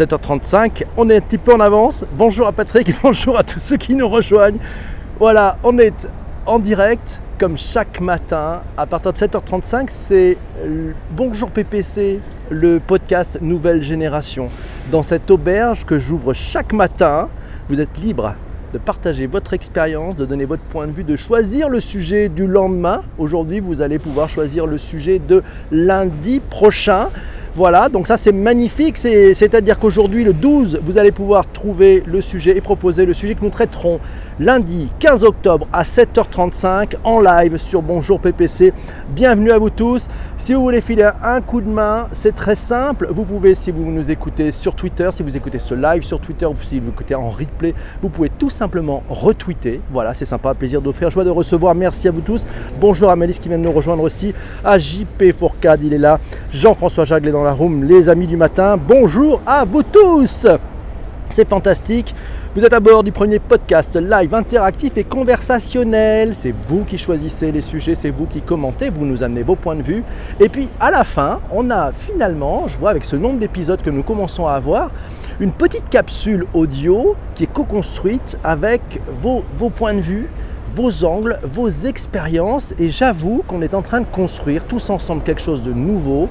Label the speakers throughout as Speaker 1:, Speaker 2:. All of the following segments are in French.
Speaker 1: 7h35. On est un petit peu en avance. Bonjour à Patrick, bonjour à tous ceux qui nous rejoignent. Voilà, on est en direct comme chaque matin à partir de 7h35. C'est Bonjour PPC, le podcast Nouvelle Génération. Dans cette auberge que j'ouvre chaque matin, vous êtes libre de partager votre expérience, de donner votre point de vue, de choisir le sujet du lendemain. Aujourd'hui, vous allez pouvoir choisir le sujet de lundi prochain. Voilà, donc ça c'est magnifique, c'est-à-dire qu'aujourd'hui le 12, vous allez pouvoir trouver le sujet et proposer le sujet que nous traiterons lundi 15 octobre à 7h35 en live sur Bonjour PPC. Bienvenue à vous tous. Si vous voulez filer un coup de main, c'est très simple. Vous pouvez, si vous nous écoutez sur Twitter, si vous écoutez ce live sur Twitter ou si vous écoutez en replay, vous pouvez tout simplement retweeter. Voilà, c'est sympa, plaisir d'offrir, joie de recevoir. Merci à vous tous. Bonjour à Malice qui vient de nous rejoindre aussi. À JP Fourcade, il est là. Jean-François dans la room. Les amis du matin, bonjour à vous tous. C'est fantastique. Vous êtes à bord du premier podcast live interactif et conversationnel. C'est vous qui choisissez les sujets, c'est vous qui commentez, vous nous amenez vos points de vue. Et puis à la fin, on a finalement, je vois avec ce nombre d'épisodes que nous commençons à avoir, une petite capsule audio qui est co-construite avec vos, vos points de vue, vos angles, vos expériences. Et j'avoue qu'on est en train de construire tous ensemble quelque chose de nouveau.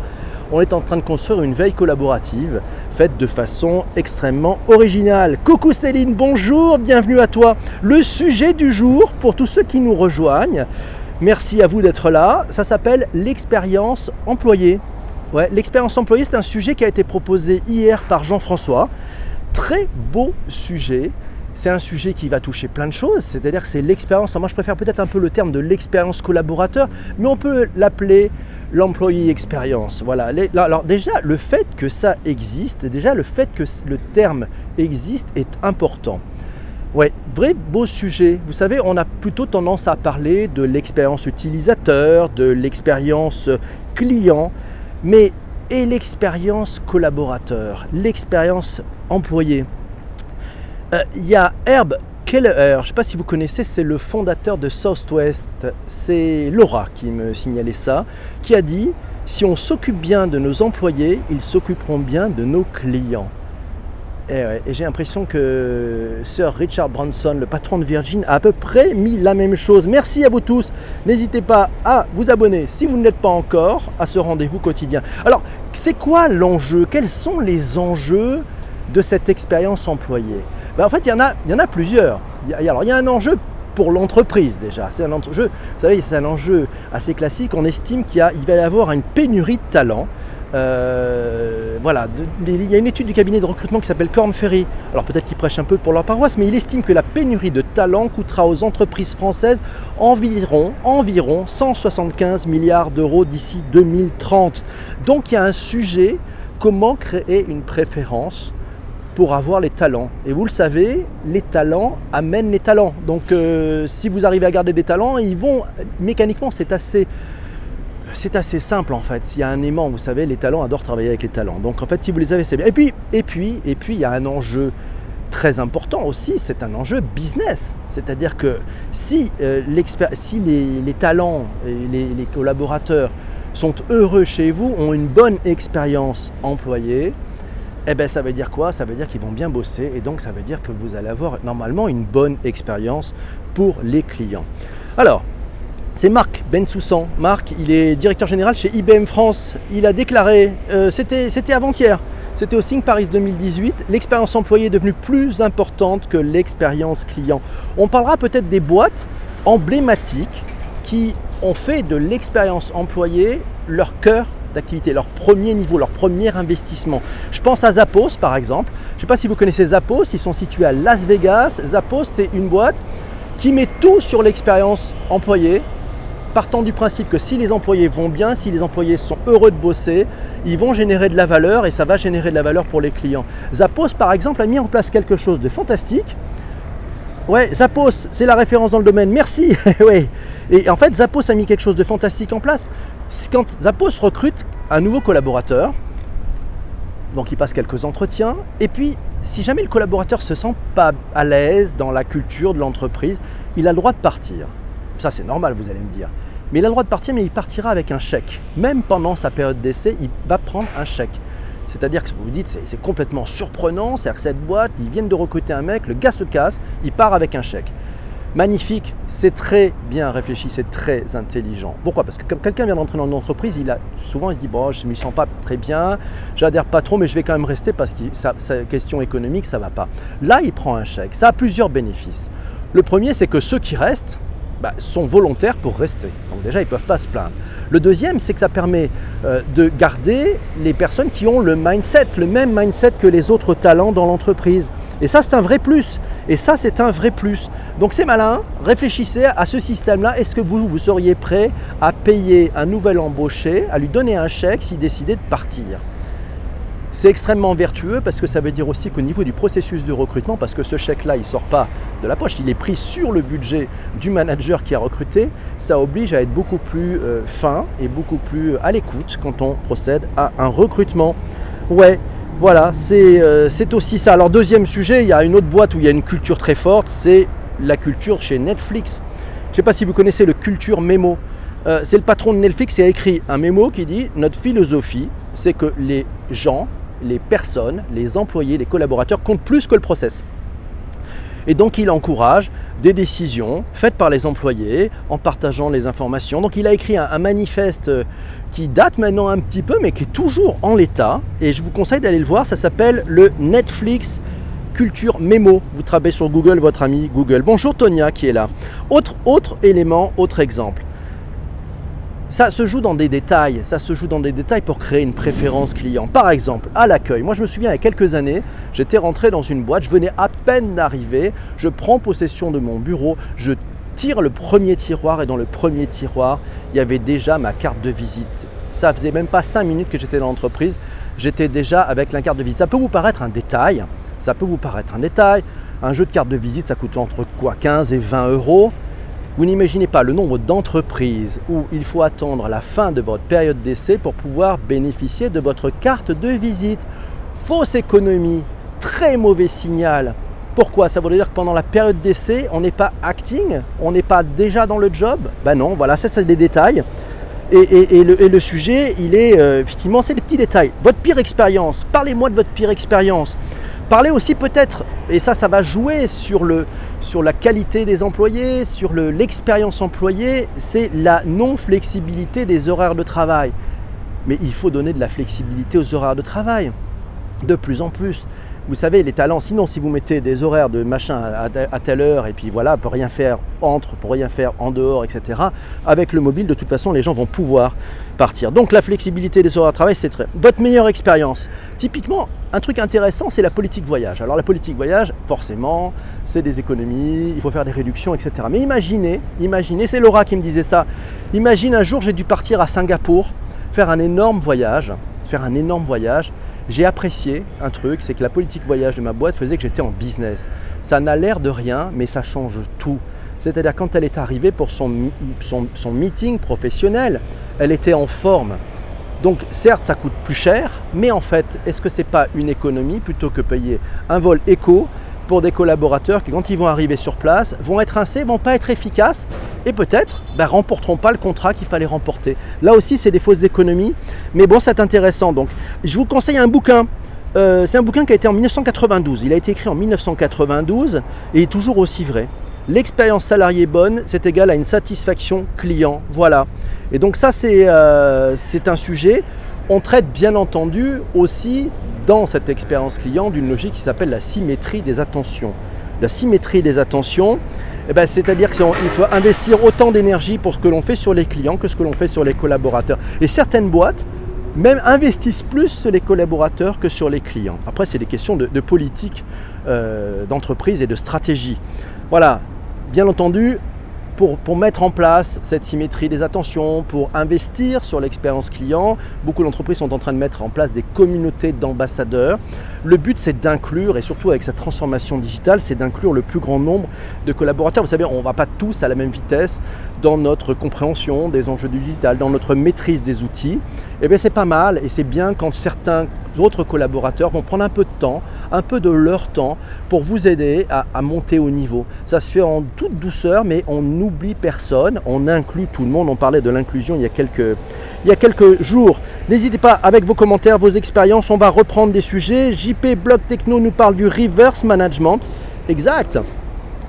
Speaker 1: On est en train de construire une veille collaborative faite de façon extrêmement originale. Coucou Céline, bonjour, bienvenue à toi. Le sujet du jour pour tous ceux qui nous rejoignent, merci à vous d'être là, ça s'appelle l'expérience employée. L'expérience employée, c'est un sujet qui a été proposé hier par Jean-François. Très beau sujet. C'est un sujet qui va toucher plein de choses, c'est-à-dire que c'est l'expérience, moi je préfère peut-être un peu le terme de l'expérience collaborateur, mais on peut l'appeler l'employé expérience. Voilà. Alors déjà, le fait que ça existe, déjà le fait que le terme existe est important. Ouais, vrai beau sujet. Vous savez, on a plutôt tendance à parler de l'expérience utilisateur, de l'expérience client, mais et l'expérience collaborateur, l'expérience employé? Euh, il y a Herb Keller, je ne sais pas si vous connaissez, c'est le fondateur de Southwest. C'est Laura qui me signalait ça, qui a dit si on s'occupe bien de nos employés, ils s'occuperont bien de nos clients. Et, j'ai l'impression que Sir Richard Branson, le patron de Virgin, a à peu près mis la même chose. Merci à vous tous. N'hésitez pas à vous abonner si vous ne l'êtes pas encore à ce rendez-vous quotidien. Alors, c'est quoi l'enjeu? Quels sont les enjeux de cette expérience employée ben, En fait, il y, en a, plusieurs. Il y a, un enjeu pour l'entreprise déjà. C'est un enjeu, vous savez, c'est un enjeu assez classique. On estime qu'il il va y avoir une pénurie de talents. Euh, voilà, il y a une étude du cabinet de recrutement qui s'appelle Corn Ferry. Alors peut-être qu'ils prêchent un peu pour leur paroisse, mais il estime que la pénurie de talents coûtera aux entreprises françaises environ, environ 175 milliards d'euros d'ici 2030. Donc il y a un sujet, comment créer une préférence pour avoir les talents. Et vous le savez, les talents amènent les talents. Donc euh, si vous arrivez à garder des talents, ils vont mécaniquement, c'est assez c'est assez simple en fait. S'il y a un aimant, vous savez, les talents adorent travailler avec les talents. Donc en fait, si vous les avez, c'est bien. Et puis, et puis, et puis, il y a un enjeu très important aussi, c'est un enjeu business. C'est-à-dire que si, euh, si les, talents et les, les, collaborateurs sont heureux chez vous, ont une bonne expérience employée, eh bien ça veut dire quoi? Ça veut dire qu'ils vont bien bosser et donc ça veut dire que vous allez avoir normalement une bonne expérience pour les clients. Alors, c'est Marc Bensoussan. Marc, il est directeur général chez IBM France. Il a déclaré, euh, c'était avant-hier, c'était au Think Paris 2018, l'expérience employée est devenue plus importante que l'expérience client. On parlera peut-être des boîtes emblématiques qui ont fait de l'expérience employée leur cœur d'activité, leur premier niveau, leur premier investissement. Je pense à Zappos par exemple. Je ne sais pas si vous connaissez Zappos, ils sont situés à Las Vegas. Zappos, c'est une boîte qui met tout sur l'expérience employée, partant du principe que si les employés vont bien, si les employés sont heureux de bosser, ils vont générer de la valeur et ça va générer de la valeur pour les clients. Zappos, par exemple, a mis en place quelque chose de fantastique. Ouais, Zappos, c'est la référence dans le domaine. Merci. ouais. Et en fait, Zappos a mis quelque chose de fantastique en place quand Zappos recrute un nouveau collaborateur, donc il passe quelques entretiens, et puis si jamais le collaborateur se sent pas à l'aise dans la culture de l'entreprise, il a le droit de partir. Ça c'est normal, vous allez me dire. Mais il a le droit de partir, mais il partira avec un chèque. Même pendant sa période d'essai, il va prendre un chèque. C'est-à-dire que vous vous dites, c'est complètement surprenant, c'est-à-dire que cette boîte, ils viennent de recruter un mec, le gars se casse, il part avec un chèque. Magnifique, c'est très bien réfléchi, c'est très intelligent. Pourquoi? Parce que quand quelqu'un vient d'entrer dans une entreprise, il a, souvent il se dit bon, je ne m'y sens pas très bien, j'adhère pas trop, mais je vais quand même rester parce que sa, question économique, ça va pas. Là, il prend un chèque. Ça a plusieurs bénéfices. Le premier, c'est que ceux qui restent, bah, sont volontaires pour rester. Donc déjà, ils ne peuvent pas se plaindre. Le deuxième, c'est que ça permet euh, de garder les personnes qui ont le mindset, le même mindset que les autres talents dans l'entreprise. Et ça, c'est un vrai plus. Et ça, c'est un vrai plus. Donc c'est malin, réfléchissez à ce système-là. Est-ce que vous, vous seriez prêt à payer un nouvel embauché, à lui donner un chèque s'il décidait de partir? C'est extrêmement vertueux parce que ça veut dire aussi qu'au niveau du processus de recrutement, parce que ce chèque-là, il ne sort pas de la poche, il est pris sur le budget du manager qui a recruté, ça oblige à être beaucoup plus euh, fin et beaucoup plus à l'écoute quand on procède à un recrutement. Ouais, voilà, euh, c'est aussi ça. Alors deuxième sujet, il y a une autre boîte où il y a une culture très forte, c'est la culture chez Netflix. Je ne sais pas si vous connaissez le culture mémo. Euh, c'est le patron de Netflix qui a écrit un mémo qui dit Notre philosophie, c'est que les gens les personnes, les employés, les collaborateurs comptent plus que le process. Et donc il encourage des décisions faites par les employés en partageant les informations. Donc il a écrit un, manifeste euh, qui date maintenant un petit peu mais qui est toujours en l'état. Et je vous conseille d'aller le voir, ça s'appelle le Netflix Culture Mémo. Vous travaillez sur Google, votre ami Google. Bonjour Tonia qui est là. Autre, autre élément, autre exemple. Ça se joue dans des détails, ça se joue dans des détails pour créer une préférence client. Par exemple, à l'accueil. Moi, je me souviens, il y a quelques années, j'étais rentré dans une boîte, je venais à peine d'arriver, je prends possession de mon bureau, je tire le premier tiroir et dans le premier tiroir, il y avait déjà ma carte de visite. Ça faisait même pas cinq minutes que j'étais dans l'entreprise, j'étais déjà avec la carte de visite. Ça peut vous paraître un détail, ça peut vous paraître un détail. Un jeu de carte de visite, ça coûte entre quoi 15 et 20 euros. Vous n'imaginez pas le nombre d'entreprises où il faut attendre la fin de votre période d'essai pour pouvoir bénéficier de votre carte de visite. Fausse économie, très mauvais signal. Pourquoi? Ça veut dire que pendant la période d'essai, on n'est pas acting, on n'est pas déjà dans le job? Ben non, voilà, ça c'est des détails. Et, le, sujet, il est euh, effectivement, c'est des petits détails. Votre pire expérience, parlez-moi de votre pire expérience. Parlez aussi peut-être, et ça, ça va jouer sur la qualité des employés, sur l'expérience employée, c'est la non-flexibilité des horaires de travail. Mais il faut donner de la flexibilité aux horaires de travail, de plus en plus vous savez, les talents, sinon si vous mettez des horaires de machin à, telle heure et puis voilà, pour rien faire entre, pour rien faire en dehors, etc., avec le mobile, de toute façon, les gens vont pouvoir partir. Donc la flexibilité des horaires de travail, c'est. Votre meilleure expérience. Typiquement, un truc intéressant, c'est la politique voyage. Alors la politique voyage, forcément, c'est des économies, il faut faire des réductions, etc. Mais imaginez, imaginez, c'est Laura qui me disait ça, imagine un jour j'ai dû partir à Singapour, faire un énorme voyage, faire un énorme voyage, j'ai apprécié un truc, c'est que la politique voyage de ma boîte faisait que j'étais en business. Ça n'a l'air de rien, mais ça change tout. C'est-à-dire quand elle est arrivée pour son, son, meeting professionnel, elle était en forme. Donc certes, ça coûte plus cher, mais en fait, est-ce que ce n'est pas une économie plutôt que payer un vol éco pour des collaborateurs qui, quand ils vont arriver sur place, vont être rincés, vont pas être efficaces et peut-être ben, remporteront pas le contrat qu'il fallait remporter. Là aussi, c'est des fausses économies, mais bon, c'est intéressant. Donc, je vous conseille un bouquin. Euh, c'est un bouquin qui a été en 1992. Il a été écrit en 1992 et est toujours aussi vrai. L'expérience salariée bonne, c'est égal à une satisfaction client. Voilà. Et donc ça, c'est euh, un sujet. On traite bien entendu aussi dans cette expérience client d'une logique qui s'appelle la symétrie des attentions. La symétrie des attentions, eh ben, c'est-à-dire qu'il faut investir autant d'énergie pour ce que l'on fait sur les clients que ce que l'on fait sur les collaborateurs. Et certaines boîtes même investissent plus sur les collaborateurs que sur les clients. Après, c'est des questions de, politique euh, d'entreprise et de stratégie. Voilà, bien entendu, pour, mettre en place cette symétrie des attentions, pour investir sur l'expérience client. Beaucoup d'entreprises sont en train de mettre en place des communautés d'ambassadeurs. Le but, c'est d'inclure, et surtout avec cette transformation digitale, c'est d'inclure le plus grand nombre de collaborateurs. Vous savez, on ne va pas tous à la même vitesse dans notre compréhension des enjeux du digital, dans notre maîtrise des outils. Et eh bien, c'est pas mal, et c'est bien quand certains autres collaborateurs vont prendre un peu de temps, un peu de leur temps, pour vous aider à, monter au niveau. Ça se fait en toute douceur, mais on n'oublie personne, on inclut tout le monde. On parlait de l'inclusion il y a quelques, il y a quelques jours. N'hésitez pas avec vos commentaires, vos expériences, on va reprendre des sujets. JP Blog Techno nous parle du reverse management. Exact.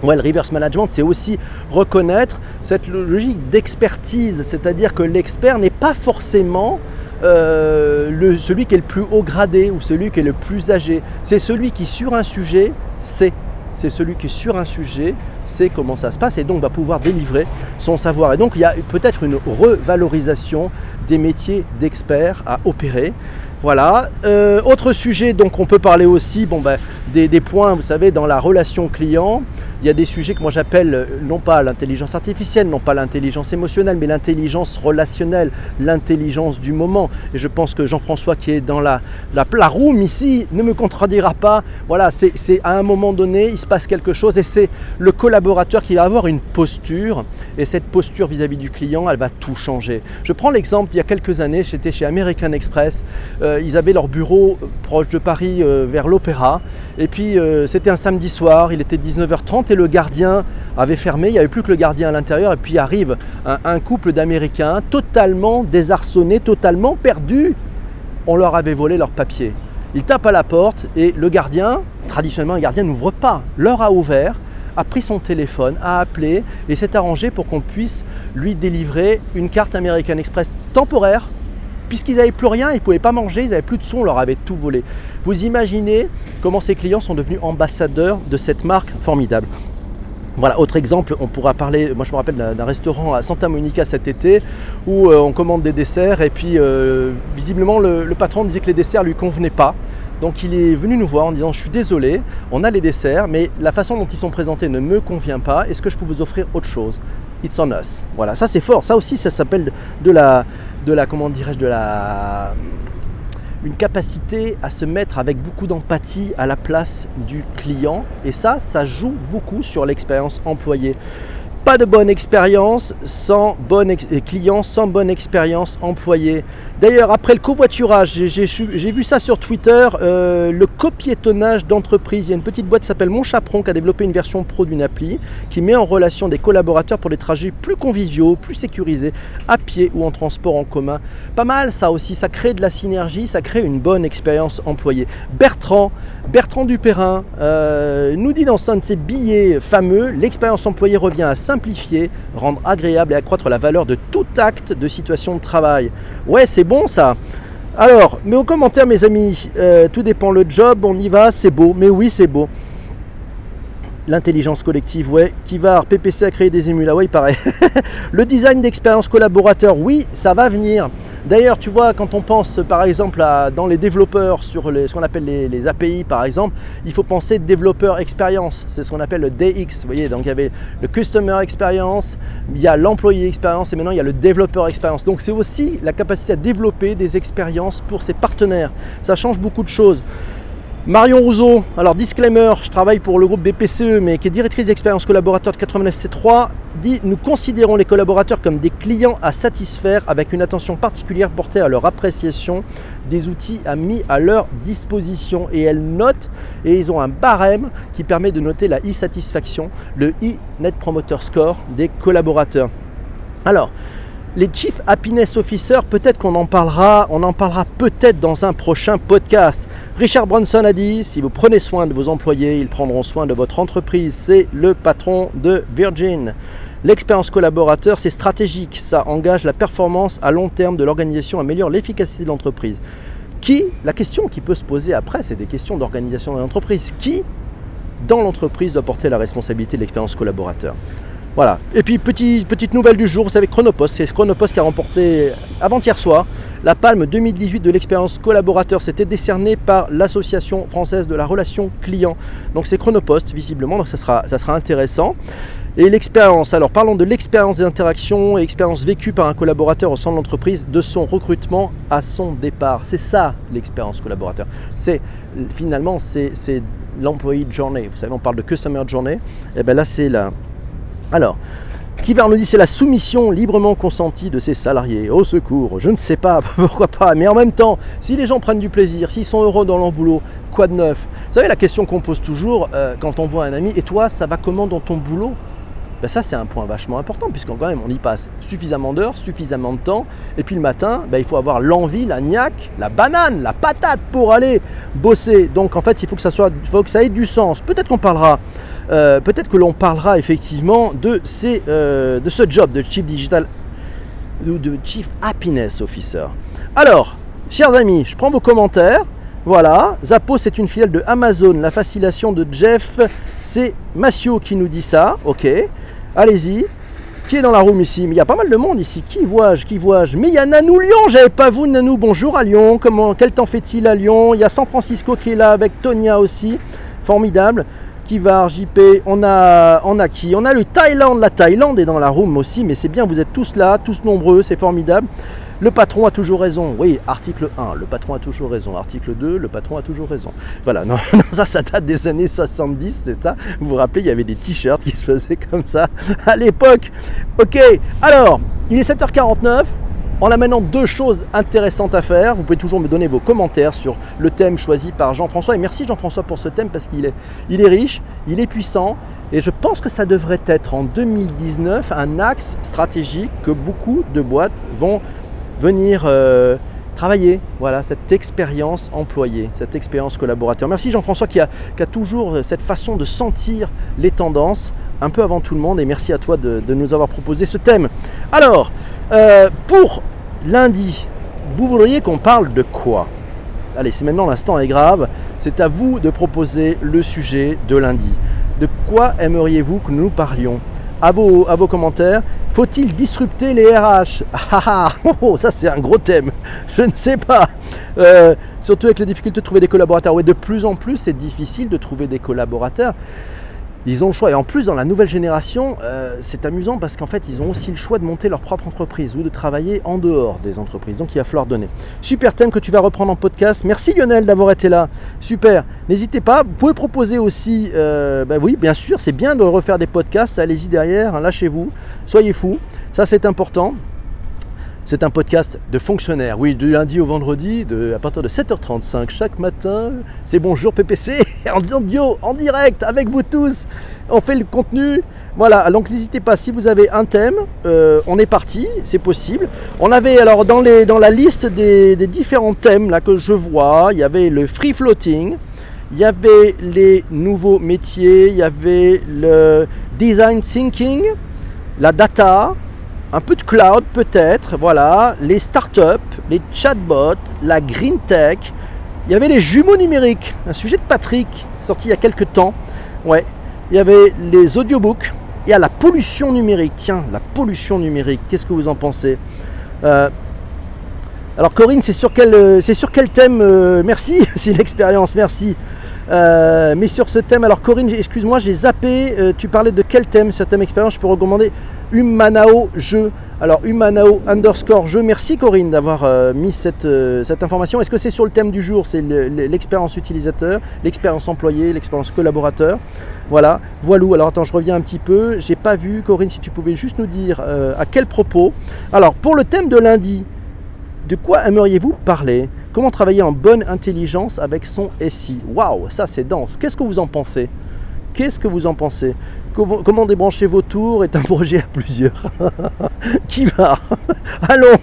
Speaker 1: Ouais, le reverse management, c'est aussi reconnaître cette logique d'expertise, c'est-à-dire que l'expert n'est pas forcément euh, le, celui qui est le plus haut gradé ou celui qui est le plus âgé. C'est celui qui, sur un sujet, sait. C'est celui qui, sur un sujet, sait comment ça se passe et donc va pouvoir délivrer son savoir. Et donc, il y a peut-être une revalorisation des métiers d'experts à opérer. Voilà. Euh, autre sujet, donc on peut parler aussi ben, des, points, vous savez, dans la relation client. Il y a des sujets que moi j'appelle euh, non pas l'intelligence artificielle, non pas l'intelligence émotionnelle, mais l'intelligence relationnelle, l'intelligence du moment. Et je pense que Jean-François qui est dans la, la, room ici ne me contredira pas. Voilà, c'est à un moment donné, il se passe quelque chose et c'est le collaborateur qui va avoir une posture. Et cette posture vis-à-vis -vis du client, elle va tout changer. Je prends l'exemple, il y a quelques années, j'étais chez American Express. Euh, ils avaient leur bureau proche de Paris euh, vers l'Opéra. Et puis euh, c'était un samedi soir, il était 19h30 le gardien avait fermé, il n'y avait plus que le gardien à l'intérieur. Et puis arrive un, un couple d'Américains totalement désarçonnés, totalement perdus. On leur avait volé leurs papiers. Ils tapent à la porte et le gardien, traditionnellement un gardien n'ouvre pas, leur a ouvert a pris son téléphone, a appelé et s'est arrangé pour qu'on puisse lui délivrer une carte American Express temporaire puisqu'ils n'avaient plus rien, ils ne pouvaient pas manger, ils n'avaient plus de son, on leur avait tout volé. Vous imaginez comment ces clients sont devenus ambassadeurs de cette marque formidable. Voilà, autre exemple, on pourra parler, moi je me rappelle d'un restaurant à Santa Monica cet été où euh, on commande des desserts et puis euh, visiblement le, le, patron disait que les desserts lui convenaient pas. Donc il est venu nous voir en disant je suis désolé, on a les desserts, mais la façon dont ils sont présentés ne me convient pas, est-ce que je peux vous offrir autre chose? It's on us. Voilà, ça c'est fort, ça aussi ça s'appelle de la, de la, comment dirais-je, de la une capacité à se mettre avec beaucoup d'empathie à la place du client. Et ça, ça joue beaucoup sur l'expérience employée. Pas de bonne expérience sans bon ex client, sans bonne expérience employé. D'ailleurs, après le covoiturage, j'ai vu ça sur Twitter, euh, le copiétonnage d'entreprise. Il y a une petite boîte qui s'appelle Mon Chaperon qui a développé une version pro d'une appli qui met en relation des collaborateurs pour des trajets plus conviviaux, plus sécurisés, à pied ou en transport en commun. Pas mal ça aussi, ça crée de la synergie, ça crée une bonne expérience employée. Bertrand, Bertrand Dupérin euh, nous dit dans un de ses billets fameux, l'expérience employée revient à simplifier, rendre agréable et accroître la valeur de tout acte de situation de travail. Ouais, c'est bon ça. Alors, mais aux commentaires, mes amis, euh, tout dépend le job, on y va, c'est beau, mais oui, c'est beau. L'intelligence collective, ouais. Qui va PPC à créer des émules, ah ouais, il paraît. le design d'expérience collaborateur, oui, ça va venir. D'ailleurs, tu vois, quand on pense par exemple dans les développeurs sur ce qu'on appelle les, les, API par exemple, il faut penser développeur expérience. C'est ce qu'on appelle le DX. Vous voyez, donc il y avait le Customer Experience, il y a l'employé expérience et maintenant il y a le développeur expérience. Donc c'est aussi la capacité à développer des expériences pour ses partenaires. Ça change beaucoup de choses. Marion Rousseau, alors disclaimer, je travaille pour le groupe BPCE, mais qui est directrice d'expérience collaborateur de 89C3, dit Nous considérons les collaborateurs comme des clients à satisfaire avec une attention particulière portée à leur appréciation des outils mis à leur disposition. Et elle note, et ils ont un barème qui permet de noter la e-satisfaction, le e-net promoter score des collaborateurs. Alors, les Chief Happiness Officers, peut-être qu'on en parlera, on en parlera peut-être dans un prochain podcast. Richard Branson a dit si vous prenez soin de vos employés, ils prendront soin de votre entreprise. C'est le patron de Virgin. L'expérience collaborateur, c'est stratégique, ça engage la performance à long terme de l'organisation, améliore l'efficacité de l'entreprise. Qui, la question qui peut se poser après, c'est des questions d'organisation de l'entreprise. Qui, dans l'entreprise, doit porter la responsabilité de l'expérience collaborateur? Voilà. Et puis petit, petite nouvelle du jour, vous savez Chronopost, c'est Chronopost qui a remporté avant-hier soir la palme 2018 de l'expérience collaborateur. C'était décerné par l'Association française de la relation client. Donc c'est Chronopost visiblement, donc ça sera, intéressant. Et l'expérience, alors parlons de l'expérience des interactions et expérience vécue par un collaborateur au sein de l'entreprise de son recrutement à son départ. C'est ça l'expérience collaborateur. C'est finalement c'est l'employee journey. Vous savez, on parle de customer journey. Et bien là c'est la alors, Kivar nous dit c'est la soumission librement consentie de ses salariés. Au secours, je ne sais pas, pourquoi pas, mais en même temps, si les gens prennent du plaisir, s'ils sont heureux dans leur boulot, quoi de neuf? Vous savez, la question qu'on pose toujours euh, quand on voit un ami, et toi, ça va comment dans ton boulot? Ben ça c'est un point vachement important puisqu'on quand même on y passe suffisamment d'heures, suffisamment de temps. Et puis le matin, ben, il faut avoir l'envie, la niaque, la banane, la patate pour aller bosser. Donc en fait, il faut que ça soit, il faut que ça ait du sens. Peut-être qu'on parlera, euh, peut-être que l'on parlera effectivement euh, de ce job de chief digital ou de chief happiness officer. Alors, chers amis, je prends vos commentaires. Voilà, Zappos c'est une filiale de Amazon. La facilitation de Jeff, c'est Massio qui nous dit ça. Ok, allez-y. Qui est dans la room ici? Mais il y a pas mal de monde ici. Qui vois-je? Qui vois-je? Mais il y a Nanou Lyon. J'avais pas vous, Nanou. Bonjour à Lyon. Comment Quel temps fait-il à Lyon? Il y a San Francisco qui est là avec Tonia aussi. Formidable. Qui va JP, on a, on a qui On a le Thaïlande. La Thaïlande est dans la room aussi, mais c'est bien, vous êtes tous là, tous nombreux, c'est formidable. Le patron a toujours raison. Oui, article 1, le patron a toujours raison. Article 2, le patron a toujours raison. Voilà, non, ça, ça date des années 70, c'est ça. Vous vous rappelez, il y avait des t-shirts qui se faisaient comme ça à l'époque. Ok, alors, il est 7h49. On a maintenant deux choses intéressantes à faire. Vous pouvez toujours me donner vos commentaires sur le thème choisi par Jean-François. Et merci Jean-François pour ce thème parce qu'il est, il est riche, il est puissant. Et je pense que ça devrait être en 2019 un axe stratégique que beaucoup de boîtes vont venir euh, travailler voilà, cette expérience employée, cette expérience collaborateur. Merci Jean-François qui a, toujours cette façon de sentir les tendances un peu avant tout le monde et merci à toi de, nous avoir proposé ce thème. Alors, euh, pour lundi, vous voudriez qu'on parle de quoi? Allez, c'est maintenant l'instant est grave. C'est à vous de proposer le sujet de lundi. De quoi aimeriez-vous que nous parlions? À vos, commentaires. Faut-il disrupter les RH ah, ah, ah, oh, oh, Ça c'est un gros thème. Je ne sais pas. Euh, surtout avec les difficultés de trouver des collaborateurs. Oui, de plus en plus c'est difficile de trouver des collaborateurs ils ont le choix. Et en plus, dans la nouvelle génération, euh, c'est amusant parce qu'en fait, ils ont aussi le choix de monter leur propre entreprise ou de travailler en dehors des entreprises. Donc, il va falloir donner. Super thème que tu vas reprendre en podcast. Merci Lionel d'avoir été là. Super. N'hésitez pas. Vous pouvez proposer aussi, euh, bah oui, bien sûr, c'est bien de refaire des podcasts. Allez-y derrière, lâchez-vous. Soyez fous. Ça, c'est important. C'est un podcast de fonctionnaires. Oui, du lundi au vendredi, à partir de 7h35 chaque matin. C'est Bonjour PPC en audio, en direct, avec vous tous. On fait le contenu. Voilà, donc n'hésitez pas, si vous avez un thème, euh, on est parti, c'est possible. On avait alors dans, la liste des, différents thèmes que je vois, il y avait le free floating, il y avait les nouveaux métiers, il y avait le design thinking, la data, un peu de cloud peut-être, voilà, les startups, les chatbots, la green tech. Il y avait les jumeaux numériques, un sujet de Patrick sorti il y a quelques temps. Ouais, il y avait les audiobooks. Il y a la pollution numérique. Tiens, la pollution numérique, qu'est-ce que vous en pensez? Euh, Alors Corinne, c'est sur quel, euh, sur quel thème euh, Merci, c'est l'expérience, merci. Mais sur ce thème, alors Corinne, excuse-moi, j'ai zappé. tu parlais de quel thème, ce thème expérience Je peux recommander Humanao jeu. Alors Humanao underscore jeu. Merci Corinne d'avoir euh, mis cette, euh, information. Est-ce que c'est sur le thème du jour? C'est l'expérience utilisateur, l'expérience employé, l'expérience collaborateur. Voilà. Voilà. Alors attends, je reviens un petit peu. J'ai pas vu Corinne si tu pouvais juste nous dire euh, à quel propos. Alors pour le thème de lundi, de quoi aimeriez-vous parler? Comment travailler en bonne intelligence avec son SI Waouh, ça c'est dense. Qu'est-ce que vous en pensez? Qu'est-ce que vous en pensez Comment débrancher vos tours est un projet à plusieurs. Qui va Allons,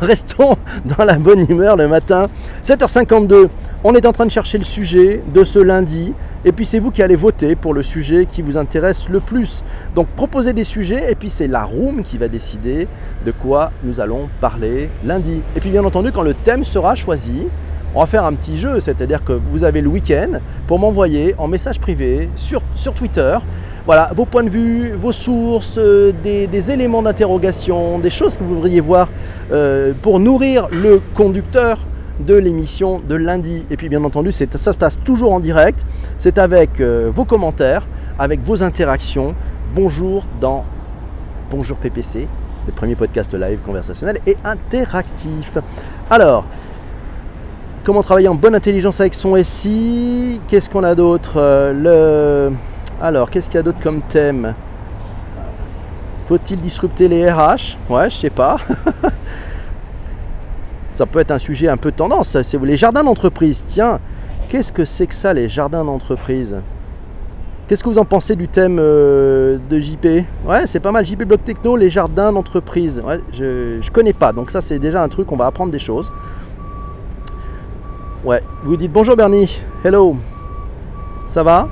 Speaker 1: restons dans la bonne humeur le matin. 7h52, on est en train de chercher le sujet de ce lundi. Et puis c'est vous qui allez voter pour le sujet qui vous intéresse le plus. Donc proposez des sujets et puis c'est la room qui va décider de quoi nous allons parler lundi. Et puis bien entendu, quand le thème sera choisi, on va faire un petit jeu, c'est-à-dire que vous avez le week-end pour m'envoyer en message privé sur, Twitter voilà, vos points de vue, vos sources, euh, des, éléments d'interrogation, des choses que vous voudriez voir euh, pour nourrir le conducteur de l'émission de lundi. Et puis bien entendu, ça se passe toujours en direct. C'est avec euh, vos commentaires, avec vos interactions. Bonjour dans Bonjour PPC, le premier podcast live conversationnel et interactif. Alors, comment travailler en bonne intelligence avec son SI Qu'est-ce qu'on a d'autre? Le alors, qu'est-ce qu'il y a d'autre comme thème? Faut-il disrupter les RH Ouais, je sais pas. ça peut être un sujet un peu tendance. C'est les jardins d'entreprise. Tiens, qu'est-ce que c'est que ça, les jardins d'entreprise? Qu'est-ce que vous en pensez du thème euh, de JP Ouais, c'est pas mal. JP Block Techno, les jardins d'entreprise. Ouais, je, je connais pas, donc ça c'est déjà un truc, on va apprendre des choses. Ouais, vous dites bonjour Bernie, hello, ça va?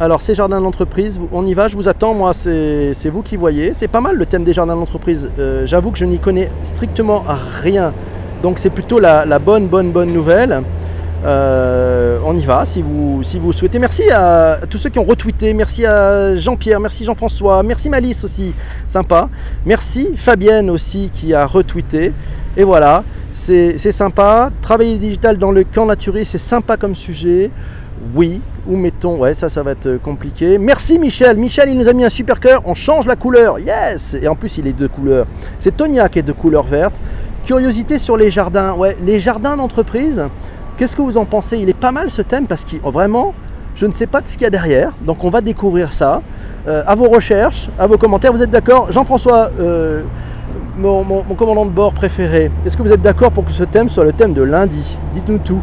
Speaker 1: Alors ces jardins d'entreprise, on y va, je vous attends, moi c'est vous qui voyez. C'est pas mal le thème des jardins d'entreprise. Euh, J'avoue que je n'y connais strictement rien, donc c'est plutôt la, la bonne, bonne, bonne nouvelle. Euh, on y va si vous, si vous souhaitez. Merci à tous ceux qui ont retweeté. Merci à Jean-Pierre, merci Jean-François, merci Malice aussi, sympa. Merci Fabienne aussi qui a retweeté. Et voilà, c'est sympa. Travailler digital dans le camp naturiste, c'est sympa comme sujet. Oui, où mettons Ouais, ça, ça va être compliqué. Merci Michel. Michel, il nous a mis un super cœur. On change la couleur. Yes Et en plus, il est de couleur. C'est Tonia qui est de couleur verte. Curiosité sur les jardins. Ouais, les jardins d'entreprise. Qu'est-ce que vous en pensez? Il est pas mal ce thème parce que vraiment, je ne sais pas ce qu'il y a derrière. Donc on va découvrir ça. Euh, à vos recherches, à vos commentaires. Vous êtes d'accord? Jean-François, euh, mon, commandant de bord préféré, est-ce que vous êtes d'accord pour que ce thème soit le thème de lundi? Dites-nous tout.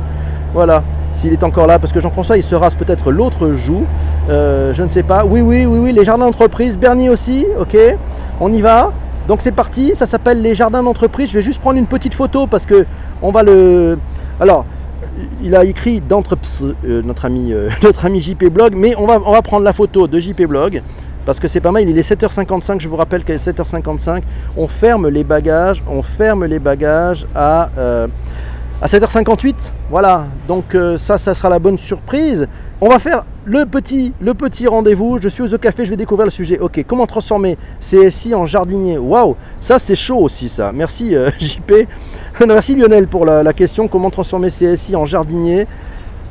Speaker 1: Voilà. S'il est encore là, parce que Jean-François, il se rase peut-être l'autre joue. Euh, je ne sais pas. Oui, oui, oui, oui, les jardins d'entreprise. Bernie aussi, ok. On y va. Donc c'est parti, ça s'appelle les jardins d'entreprise. Je vais juste prendre une petite photo parce que on va le. Alors, il a écrit d'entreps, euh, notre ami, euh, notre ami JP Blog, mais on va, on va prendre la photo de JP Blog parce que c'est pas mal. Il est 7h55. Je vous rappelle qu'à 7h55, on ferme les bagages, on ferme les bagages à. euh, à 7h58, voilà, donc euh, ça, ça sera la bonne surprise. On va faire le petit, rendez-vous. Je suis au The Café, je vais découvrir le sujet. Ok, comment transformer CSI en jardinier? Waouh, ça c'est chaud aussi ça. Merci euh, JP. Merci Lionel pour la, question. Comment transformer CSI en jardinier?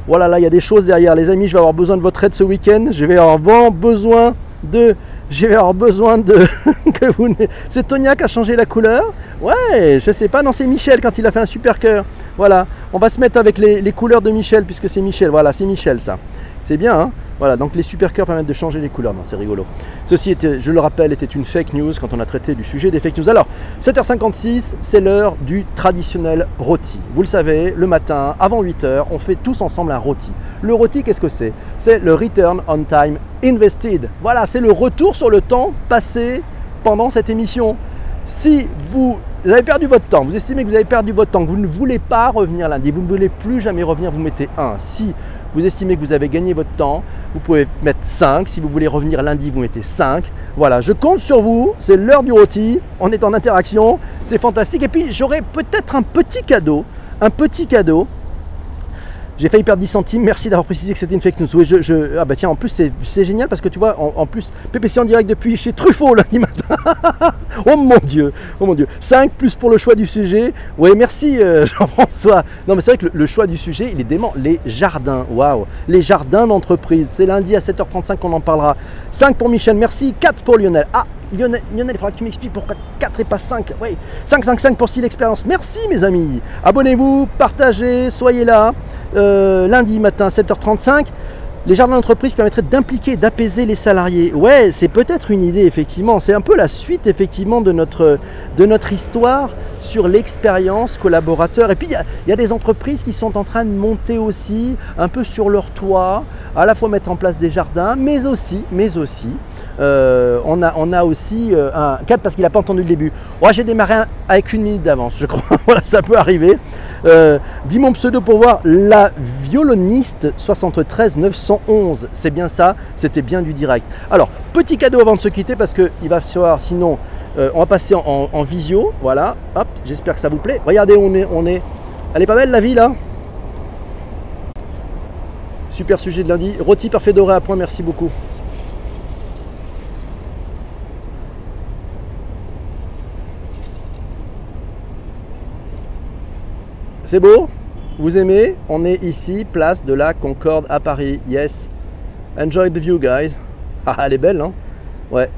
Speaker 1: Voilà, là il y a des choses derrière. Les amis, je vais avoir besoin de votre aide ce week-end. Je vais avoir besoin de. Je vais besoin de. que vous. C'est Tonia qui a changé la couleur Ouais, je sais pas. Non, c'est Michel quand il a fait un super cœur. Voilà, on va se mettre avec les, les couleurs de Michel puisque c'est Michel. Voilà, c'est Michel ça. C'est bien, hein Voilà, donc les super cœurs permettent de changer les couleurs. Non, c'est rigolo. Ceci était, je le rappelle, était une fake news quand on a traité du sujet des fake news. Alors, 7h56, c'est l'heure du traditionnel rôti. Vous le savez, le matin, avant 8h, on fait tous ensemble un rôti. Le rôti, qu'est-ce que c'est? C'est le return on time invested. Voilà, c'est le retour sur le temps passé pendant cette émission. Si vous avez perdu votre temps, vous estimez que vous avez perdu votre temps, vous ne voulez pas revenir lundi, vous ne voulez plus jamais revenir, vous mettez 1. Si vous estimez que vous avez gagné votre temps, vous pouvez mettre 5. Si vous voulez revenir lundi, vous mettez 5. Voilà, je compte sur vous. C'est l'heure du rôti. On est en interaction. C'est fantastique. Et puis, j'aurai peut-être un petit cadeau. Un petit cadeau. J'ai failli perdre 10 centimes. Merci d'avoir précisé que c'était une fake news. Oui, je, Ah bah tiens, en plus, c'est génial parce que tu vois, en, en plus, PPC en direct depuis chez Truffaut lundi matin. oh mon Dieu, oh mon Dieu. 5 plus pour le choix du sujet. Oui, merci euh, Jean-François. Non, mais c'est vrai que le, le choix du sujet, il est dément. Les jardins, waouh. Les jardins d'entreprise. C'est lundi à 7h35 qu'on en parlera. 5 pour Michel, merci. 4 pour Lionel. Ah, Lionel, il faudra que tu m'expliques pourquoi 4 et pas 5. Oui, 5, 5, 5 pour 6 l'expérience. Merci mes amis. Abonnez-vous, partagez, soyez là. Euh, lundi matin, 7h35. Les jardins d'entreprise permettraient d'impliquer, d'apaiser les salariés. Ouais, c'est peut-être une idée, effectivement. C'est un peu la suite, effectivement, de notre, histoire sur l'expérience collaborateur. Et puis, il y y, a des entreprises qui sont en train de monter aussi, un peu sur leur toit, à la fois mettre en place des jardins, mais aussi, mais aussi, euh, on, a, aussi euh, un cadre parce qu'il n'a pas entendu le début. Ouais, j'ai démarré avec une minute d'avance, je crois. voilà, ça peut arriver. Euh, dis mon pseudo pour voir la violoniste 73 911. C'est bien ça, c'était bien du direct. Alors, petit cadeau avant de se quitter parce qu'il va falloir, sinon, on va passer en, visio. Voilà, hop, j'espère que ça vous plaît. Regardez, on est, on est. Elle est pas belle la vie là? Super sujet de lundi. Rôti parfait doré à point, merci beaucoup. C'est beau? Vous aimez? On est ici, place de la Concorde à Paris. Yes. Enjoy the view, guys. Ah, elle est belle, hein? Ouais.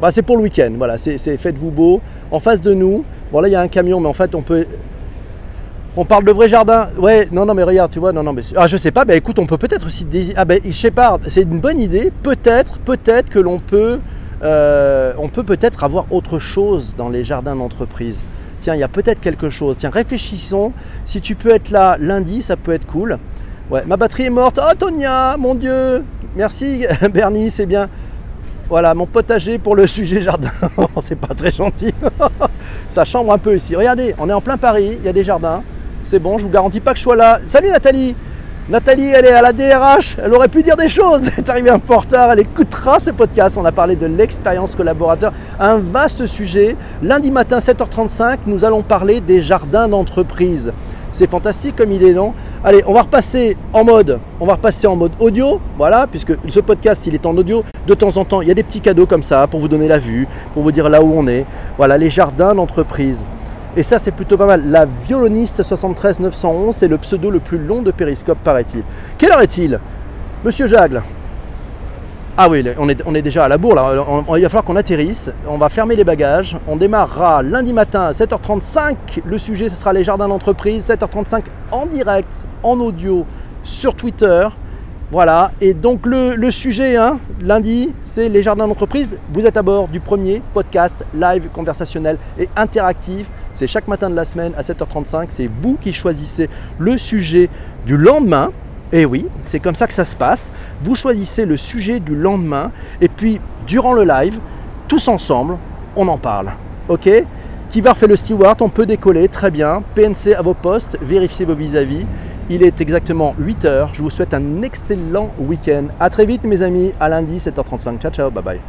Speaker 1: Bah, c'est pour le week-end, voilà. C'est, faites-vous beau. En face de nous, bon là il y a un camion, mais en fait on peut. On parle de vrai jardin. Ouais, non, non, mais regarde, tu vois, non, non, mais. Ah, je sais pas, bah écoute, on peut peut-être aussi. Ah, ben, sais pas, c'est une bonne idée. Peut-être, peut-être que l'on peut. euh, on peut peut-être avoir autre chose dans les jardins d'entreprise. Tiens, il y a peut-être quelque chose. Tiens, réfléchissons. Si tu peux être là lundi, ça peut être cool. Ouais, ma batterie est morte. Oh, Tonia, mon Dieu. merci Bernie, c'est bien. Voilà, mon potager pour le sujet jardin. c'est pas très gentil. Ça chambre un peu ici. Regardez, on est en plein Paris, il y a des jardins. C'est bon, je vous garantis pas que je sois là. Salut Nathalie Nathalie, elle est à la DRH, elle aurait pu dire des choses. Elle est arrivée un peu en retard, elle écoutera ce podcast. On a parlé de l'expérience collaborateur, un vaste sujet. Lundi matin, 7h35, nous allons parler des jardins d'entreprise. C'est fantastique comme idée, non? Allez, on va repasser en mode, on va repasser en mode audio, voilà, puisque ce podcast il est en audio. De temps en temps, il y a des petits cadeaux comme ça pour vous donner la vue, pour vous dire là où on est. Voilà, les jardins d'entreprise. Et ça, c'est plutôt pas mal. La violoniste 73 911, c'est le pseudo le plus long de Périscope, paraît-il. Quelle heure est-il? Monsieur Jagle ah oui, on est, on est, déjà à la bourre là. il va falloir qu'on atterrisse. On va fermer les bagages. On démarrera lundi matin à 7h35. Le sujet, ce sera les jardins d'entreprise. 7h35 en direct, en audio, sur Twitter. Voilà. Et donc le, sujet, hein, lundi, c'est les jardins d'entreprise. Vous êtes à bord du premier podcast live conversationnel et interactif. C'est chaque matin de la semaine à 7h35. C'est vous qui choisissez le sujet du lendemain. Et oui, c'est comme ça que ça se passe. Vous choisissez le sujet du lendemain et puis durant le live, tous ensemble, on en parle. Ok? Qui va refaire le steward? On peut décoller, très bien. PNC à vos postes, vérifiez vos vis-à-vis. Il est exactement 8h. Je vous souhaite un excellent week-end. A très vite mes amis, à lundi 7h35. Ciao ciao, bye bye.